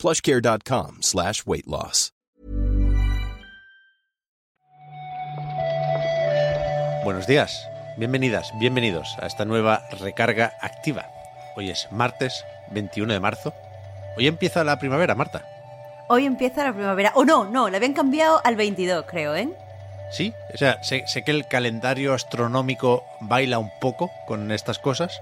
plushcare.com slash weight loss. Buenos días, bienvenidas, bienvenidos a esta nueva recarga activa. Hoy es martes 21 de marzo. Hoy empieza la primavera, Marta. Hoy empieza la primavera. O no, no, la habían cambiado al 22, creo, ¿eh? Sí, o sea, sé, sé que el calendario astronómico baila un poco con estas cosas,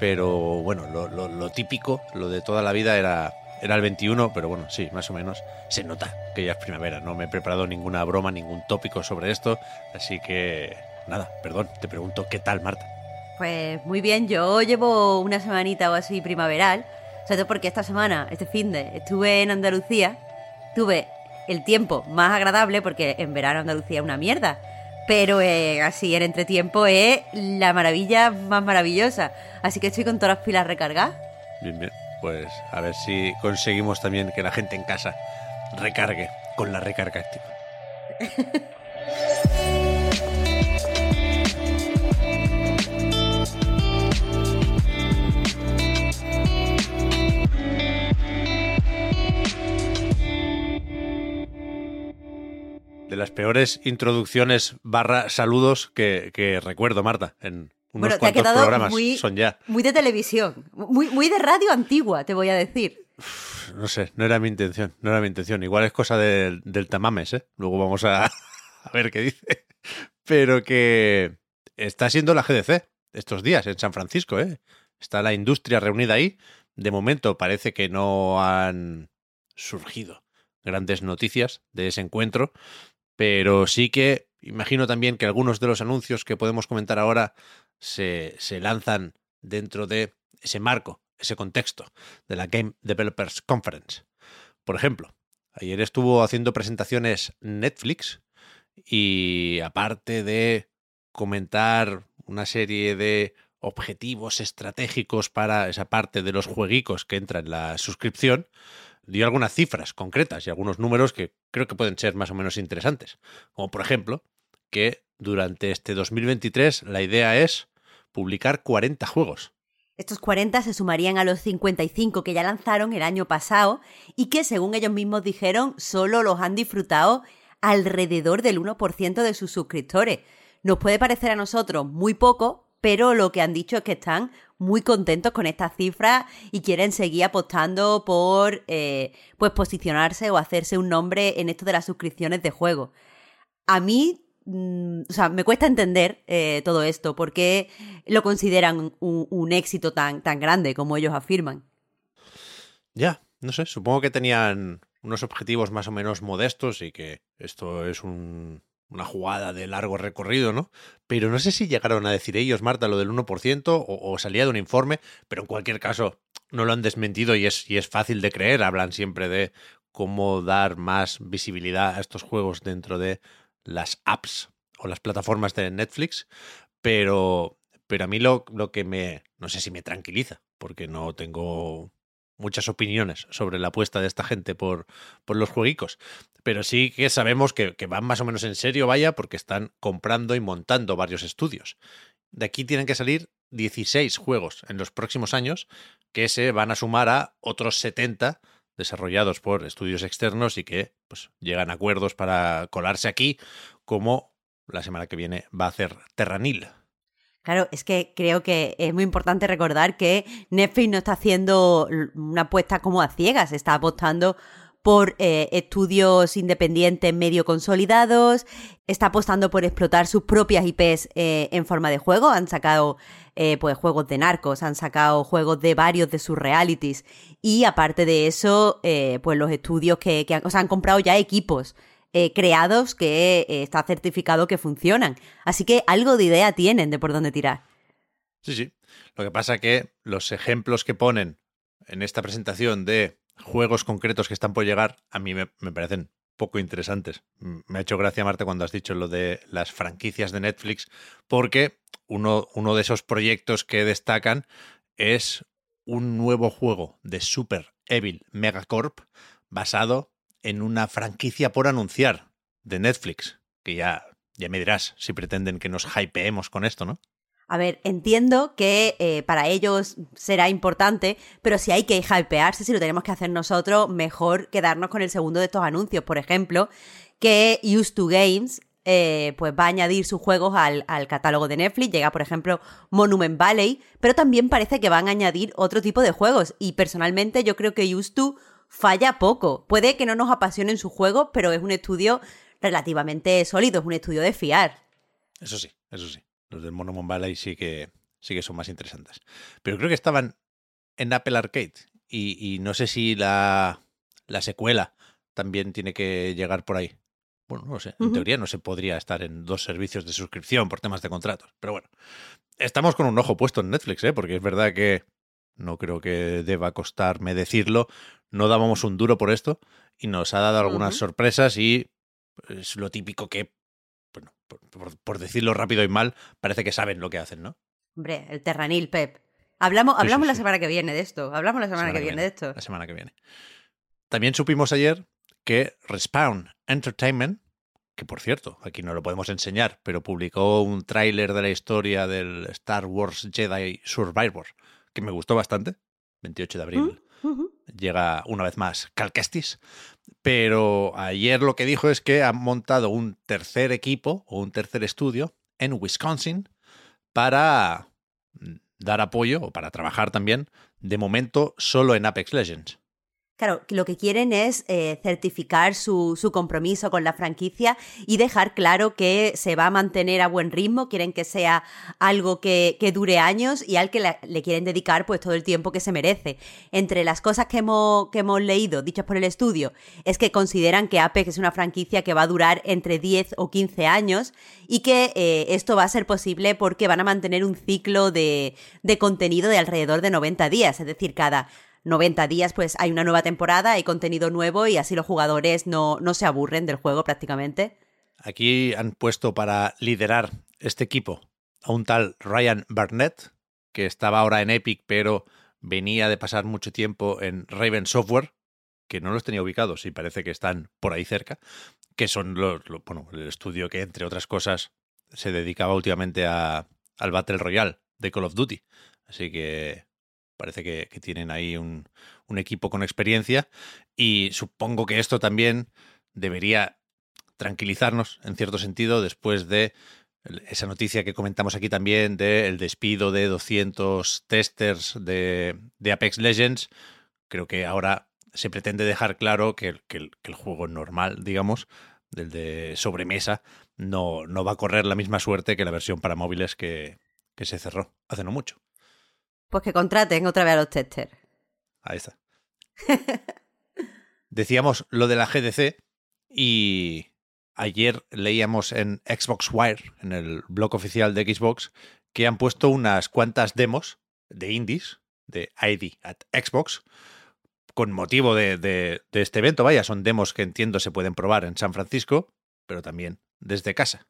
pero bueno, lo, lo- lo típico, lo de toda la vida era, era el 21, pero bueno, sí, más o menos se nota que ya es primavera. No me he preparado ninguna broma, ningún tópico sobre esto, así que nada, perdón, te pregunto qué tal, Marta. Pues muy bien, yo llevo una semanita o así primaveral, sobre todo porque esta semana, este fin de, estuve en Andalucía, tuve el tiempo más agradable porque en verano Andalucía es una mierda, pero eh, así el entretiempo es la maravilla más maravillosa, así que estoy con todas las pilas recargadas. Bien, bien. Pues a ver si conseguimos también que la gente en casa recargue con la recarga activa. De las peores introducciones barra saludos que, que recuerdo, Marta, en unos bueno, te ha quedado programas muy, son ya. muy de televisión, muy, muy de radio antigua, te voy a decir. No sé, no era mi intención, no era mi intención. Igual es cosa del, del tamames, ¿eh? Luego vamos a, a ver qué dice. Pero que está siendo la GDC estos días en San Francisco, ¿eh? Está la industria reunida ahí. De momento parece que no han surgido grandes noticias de ese encuentro, pero sí que imagino también que algunos de los anuncios que podemos comentar ahora se, lanzan dentro de ese marco, ese contexto de la Game Developers Conference. Por ejemplo, ayer estuvo haciendo presentaciones Netflix y aparte de comentar una serie de objetivos estratégicos para esa parte de los jueguicos que entra en la suscripción, dio algunas cifras concretas y algunos números que creo que pueden ser más o menos interesantes. Como por ejemplo, que durante este 2023 la idea es publicar 40 juegos. Estos 40 se sumarían a los 55 que ya lanzaron el año pasado y que, según ellos mismos dijeron, solo los han disfrutado alrededor del 1% de sus suscriptores. Nos puede parecer a nosotros muy poco, pero lo que han dicho es que están muy contentos con estas cifras y quieren seguir apostando por eh, pues posicionarse o hacerse un nombre en esto de las suscripciones de juego. A mí, mm, o sea, me cuesta entender eh, todo esto, porque lo consideran un, éxito tan, tan grande como ellos afirman. Ya, no sé, supongo que tenían unos objetivos más o menos modestos y que esto es un- una jugada de largo recorrido, ¿no? Pero no sé si llegaron a decir ellos, Marta, lo del 1% o, o salía de un informe, pero en cualquier caso no lo han desmentido y es, y es fácil de creer. Hablan siempre de cómo dar más visibilidad a estos juegos dentro de las apps o las plataformas de Netflix, pero, pero a mí lo, lo que me, no sé si me tranquiliza, porque no tengo muchas opiniones sobre la apuesta de esta gente por, por los jueguicos. Pero sí que sabemos que, que van más o menos en serio, vaya, porque están comprando y montando varios estudios. De aquí tienen que salir 16 juegos en los próximos años que se van a sumar a otros 70 desarrollados por estudios externos y que pues llegan a acuerdos para colarse aquí, como la semana que viene va a hacer Terranil. Claro, es que creo que es muy importante recordar que Netflix no está haciendo una apuesta como a ciegas, está apostando por eh, estudios independientes medio consolidados, está apostando por explotar sus propias IPs eh, en forma de juego, han sacado eh, pues juegos de narcos, han sacado juegos de varios de sus realities y aparte de eso, pues los estudios que, que han, han comprado ya equipos creados que está certificado que funcionan. Así que algo de idea tienen de por dónde tirar. Sí, sí. Lo que pasa que los ejemplos que ponen en esta presentación de juegos concretos que están por llegar, a mí me, parecen poco interesantes. Me ha hecho gracia, Marta, cuando has dicho lo de las franquicias de Netflix, porque uno, uno de esos proyectos que destacan es un nuevo juego de Super Evil Megacorp basado en una franquicia por anunciar de Netflix, que ya, ya me dirás si pretenden que nos hypeemos con esto, ¿no? A ver, entiendo que eh, para ellos será importante, pero si hay que hypearse, si lo tenemos que hacer nosotros, mejor quedarnos con el segundo de estos anuncios. Por ejemplo, que Used to Games eh, pues va a añadir sus juegos al, al, catálogo de Netflix. Llega, por ejemplo, Monument Valley, pero también parece que van a añadir otro tipo de juegos. Y personalmente yo creo que Used to falla poco. Puede que no nos apasionen sus juegos, pero es un estudio relativamente sólido, es un estudio de fiar. Eso sí, eso sí. Los del Monument Valley sí que, sí que son más interesantes. Pero creo que estaban en Apple Arcade. Y, y no sé si la, la, secuela también tiene que llegar por ahí. Bueno, no sé. En uh -huh. teoría no se podría estar en dos servicios de suscripción por temas de contratos. Pero bueno, estamos con un ojo puesto en Netflix, ¿eh? porque es verdad que no creo que deba costarme decirlo. No dábamos un duro por esto y nos ha dado algunas uh -huh. sorpresas y es lo típico que por, por, por, decirlo rápido y mal, parece que saben lo que hacen, ¿no? Hombre, el Terranil, Pep. Hablamos, hablamos sí, sí, la semana que viene de esto. Hablamos la semana, la semana que, que, viene de esto. La semana que viene. También supimos ayer que Respawn Entertainment, que por cierto, aquí no lo podemos enseñar, pero publicó un tráiler de la historia del Star Wars Jedi Survivor, que me gustó bastante. 28 de abril. Uh -huh. Llega una vez más Cal Kestis. Pero ayer lo que dijo es que han montado un tercer equipo o un tercer estudio en Wisconsin para dar apoyo o para trabajar también, de momento, solo en Apex Legends. Claro, lo que quieren es eh, certificar su, su, compromiso con la franquicia y dejar claro que se va a mantener a buen ritmo, quieren que sea algo que, que dure años y al que le, quieren dedicar pues todo el tiempo que se merece. Entre las cosas que hemos, que hemos leído, dichas por el estudio, es que consideran que Apex es una franquicia que va a durar entre 10 o 15 años y que eh, esto va a ser posible porque van a mantener un ciclo de, de contenido de alrededor de 90 días, es decir, cada 90 días, pues hay una nueva temporada, hay contenido nuevo y así los jugadores no, no se aburren del juego prácticamente. Aquí han puesto para liderar este equipo a un tal Ryan Barnett, que estaba ahora en Epic, pero venía de pasar mucho tiempo en Raven Software, que no los tenía ubicados y parece que están por ahí cerca, que son los, lo, bueno, el estudio que, entre otras cosas, se dedicaba últimamente a, al Battle Royale de Call of Duty. Así que Parece que, que tienen ahí un, equipo con experiencia y supongo que esto también debería tranquilizarnos en cierto sentido después de esa noticia que comentamos aquí también del de despido de 200 testers de, Apex Legends. Creo que ahora se pretende dejar claro que el juego normal, digamos, del de sobremesa, no, no, va a correr la misma suerte que la versión para móviles que, que se cerró hace no mucho. Pues que contraten otra vez a los testers. Ahí está. Decíamos lo de la GDC y ayer leíamos en Xbox Wire, en el blog oficial de Xbox, que han puesto unas cuantas demos de indies, de ID at Xbox, con motivo de, de, de este evento. Vaya, son demos que entiendo se pueden probar en San Francisco, pero también desde casa.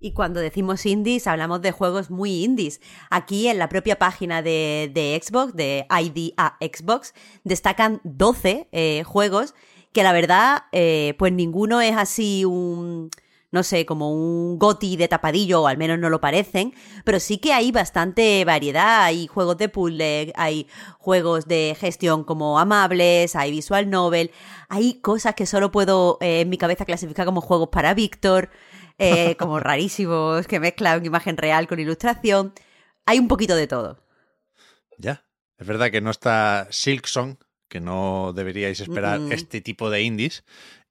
Y cuando decimos indies, hablamos de juegos muy indies. Aquí en la propia página de, de Xbox, de ID a Xbox, destacan 12 eh, juegos que la verdad, eh, pues ninguno es así un, no sé, como un goti de tapadillo, o al menos no lo parecen, pero sí que hay bastante variedad. Hay juegos de puzzle, hay juegos de gestión como amables, hay visual novel, hay cosas que solo puedo eh, en mi cabeza clasificar como juegos para Víctor eh, como rarísimos, que mezclan imagen real con ilustración. Hay un poquito de todo. Ya, es verdad que no está Silksong, que no deberíais esperar mm -mm. este tipo de indies.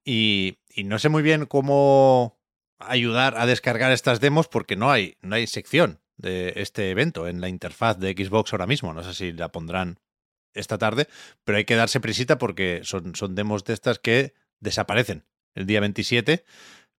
Y, y, no sé muy bien cómo ayudar a descargar estas demos porque no hay, no hay sección de este evento en la interfaz de Xbox ahora mismo. No sé si la pondrán esta tarde, pero hay que darse prisita porque son, son demos de estas que desaparecen el día 27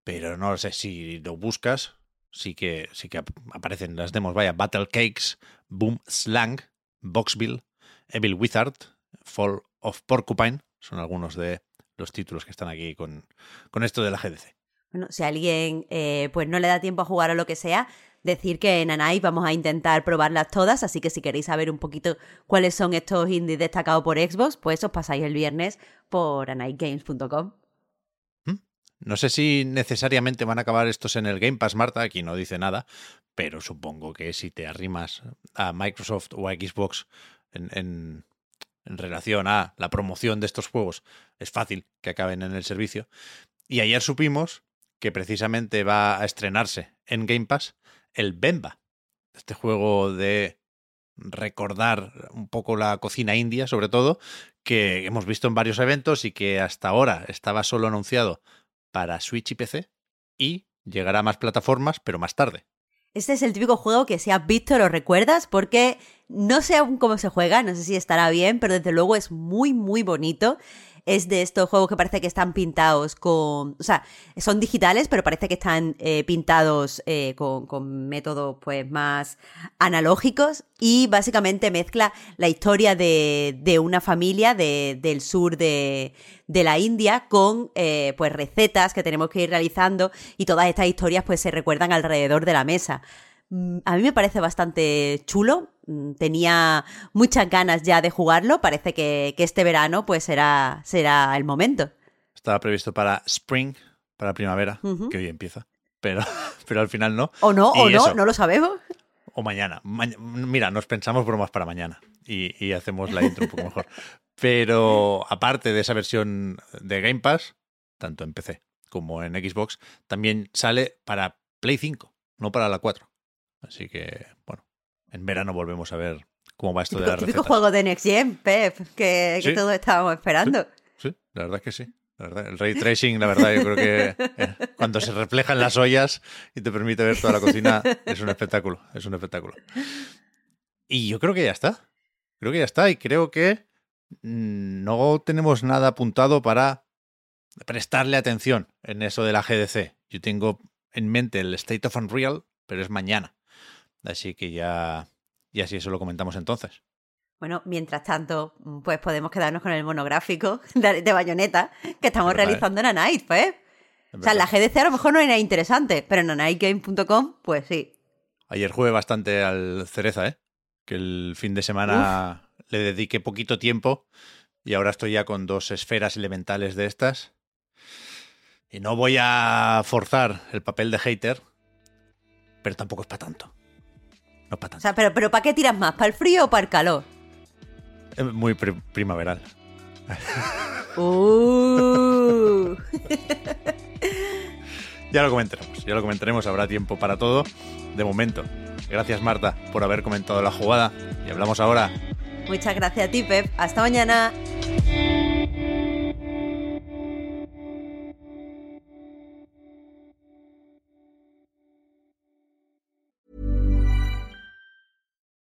pero no sé si lo buscas, sí que, sí que aparecen las demos, vaya, Battle Cakes, Boom Slang, Boxville, Evil Wizard, Fall of Porcupine, son algunos de los títulos que están aquí con, con esto de la GDC. Bueno, si a alguien eh, pues no le da tiempo a jugar o lo que sea, decir que en Anai vamos a intentar probarlas todas, así que si queréis saber un poquito cuáles son estos indies destacados por Xbox, pues os pasáis el viernes por anightgames.com. No sé si necesariamente van a acabar estos en el Game Pass, Marta, aquí no dice nada, pero supongo que si te arrimas a Microsoft o a Xbox en, en relación a la promoción de estos juegos, es fácil que acaben en el servicio. Y ayer supimos que precisamente va a estrenarse en Game Pass el Bemba, este juego de recordar un poco la cocina india, sobre todo, que hemos visto en varios eventos y que hasta ahora estaba solo anunciado para Switch y PC y llegará a más plataformas, pero más tarde. Este es el típico juego que si has visto lo recuerdas porque no sé aún cómo se juega, no sé si estará bien, pero desde luego es muy, muy bonito es de estos juegos que parece que están pintados con. O sea, son digitales, pero parece que están eh, pintados eh, con, con, métodos pues más analógicos. Y básicamente mezcla la historia de, de una familia de, del sur de, de, la India con eh, pues recetas que tenemos que ir realizando. Y todas estas historias pues se recuerdan alrededor de la mesa. Mm, a mí me parece bastante chulo. Mm, tenía muchas ganas ya de jugarlo. Parece que, que este verano pues será, será el momento. Estaba previsto para Spring, para primavera, uh -huh. que hoy empieza. Pero, pero al final no. O no, y o eso. no, no lo sabemos. O mañana. Ma mira, nos pensamos bromas para mañana y, y hacemos la intro un poco mejor. Pero aparte de esa versión de Game Pass, tanto en PC como en Xbox, también sale para Play 5, no para la 4. Así que, bueno, en verano volvemos a ver cómo va esto típico, de la Típico juego de Next Gen, Pep, que, Sí. que todos estábamos esperando. Sí, sí, la verdad es que sí. La verdad, el ray tracing, la verdad, yo creo que eh, cuando se refleja en las ollas y te permite ver toda la cocina, es un espectáculo, es un espectáculo. Y yo creo que ya está. Creo que ya está y creo que mm, no tenemos nada apuntado para prestarle atención en eso de la GDC. Yo tengo en mente el State of Unreal, pero es mañana. Así que ya, y así eso lo comentamos entonces. Bueno, mientras tanto, pues podemos quedarnos con el monográfico de, de Bayonetta que estamos verdad, realizando en A Night, pues. O sea, en la GDC a lo mejor no es nada interesante, pero en anightgame.com, pues sí. Ayer jugué bastante al Cereza, ¿eh? Que el fin de semana Uf. le dediqué poquito tiempo y ahora estoy ya con dos esferas elementales de estas. Y no voy a forzar el papel de hater, pero tampoco es para tanto. No para tanto. O sea, pero, pero ¿para qué tiras más? ¿Para el frío o para el calor? Es muy pri primaveral. Uh. ya lo comentaremos, ya lo comentaremos, habrá tiempo para todo. De momento, gracias Marta por haber comentado la jugada y hablamos ahora. Muchas gracias a ti, Pep. Hasta mañana.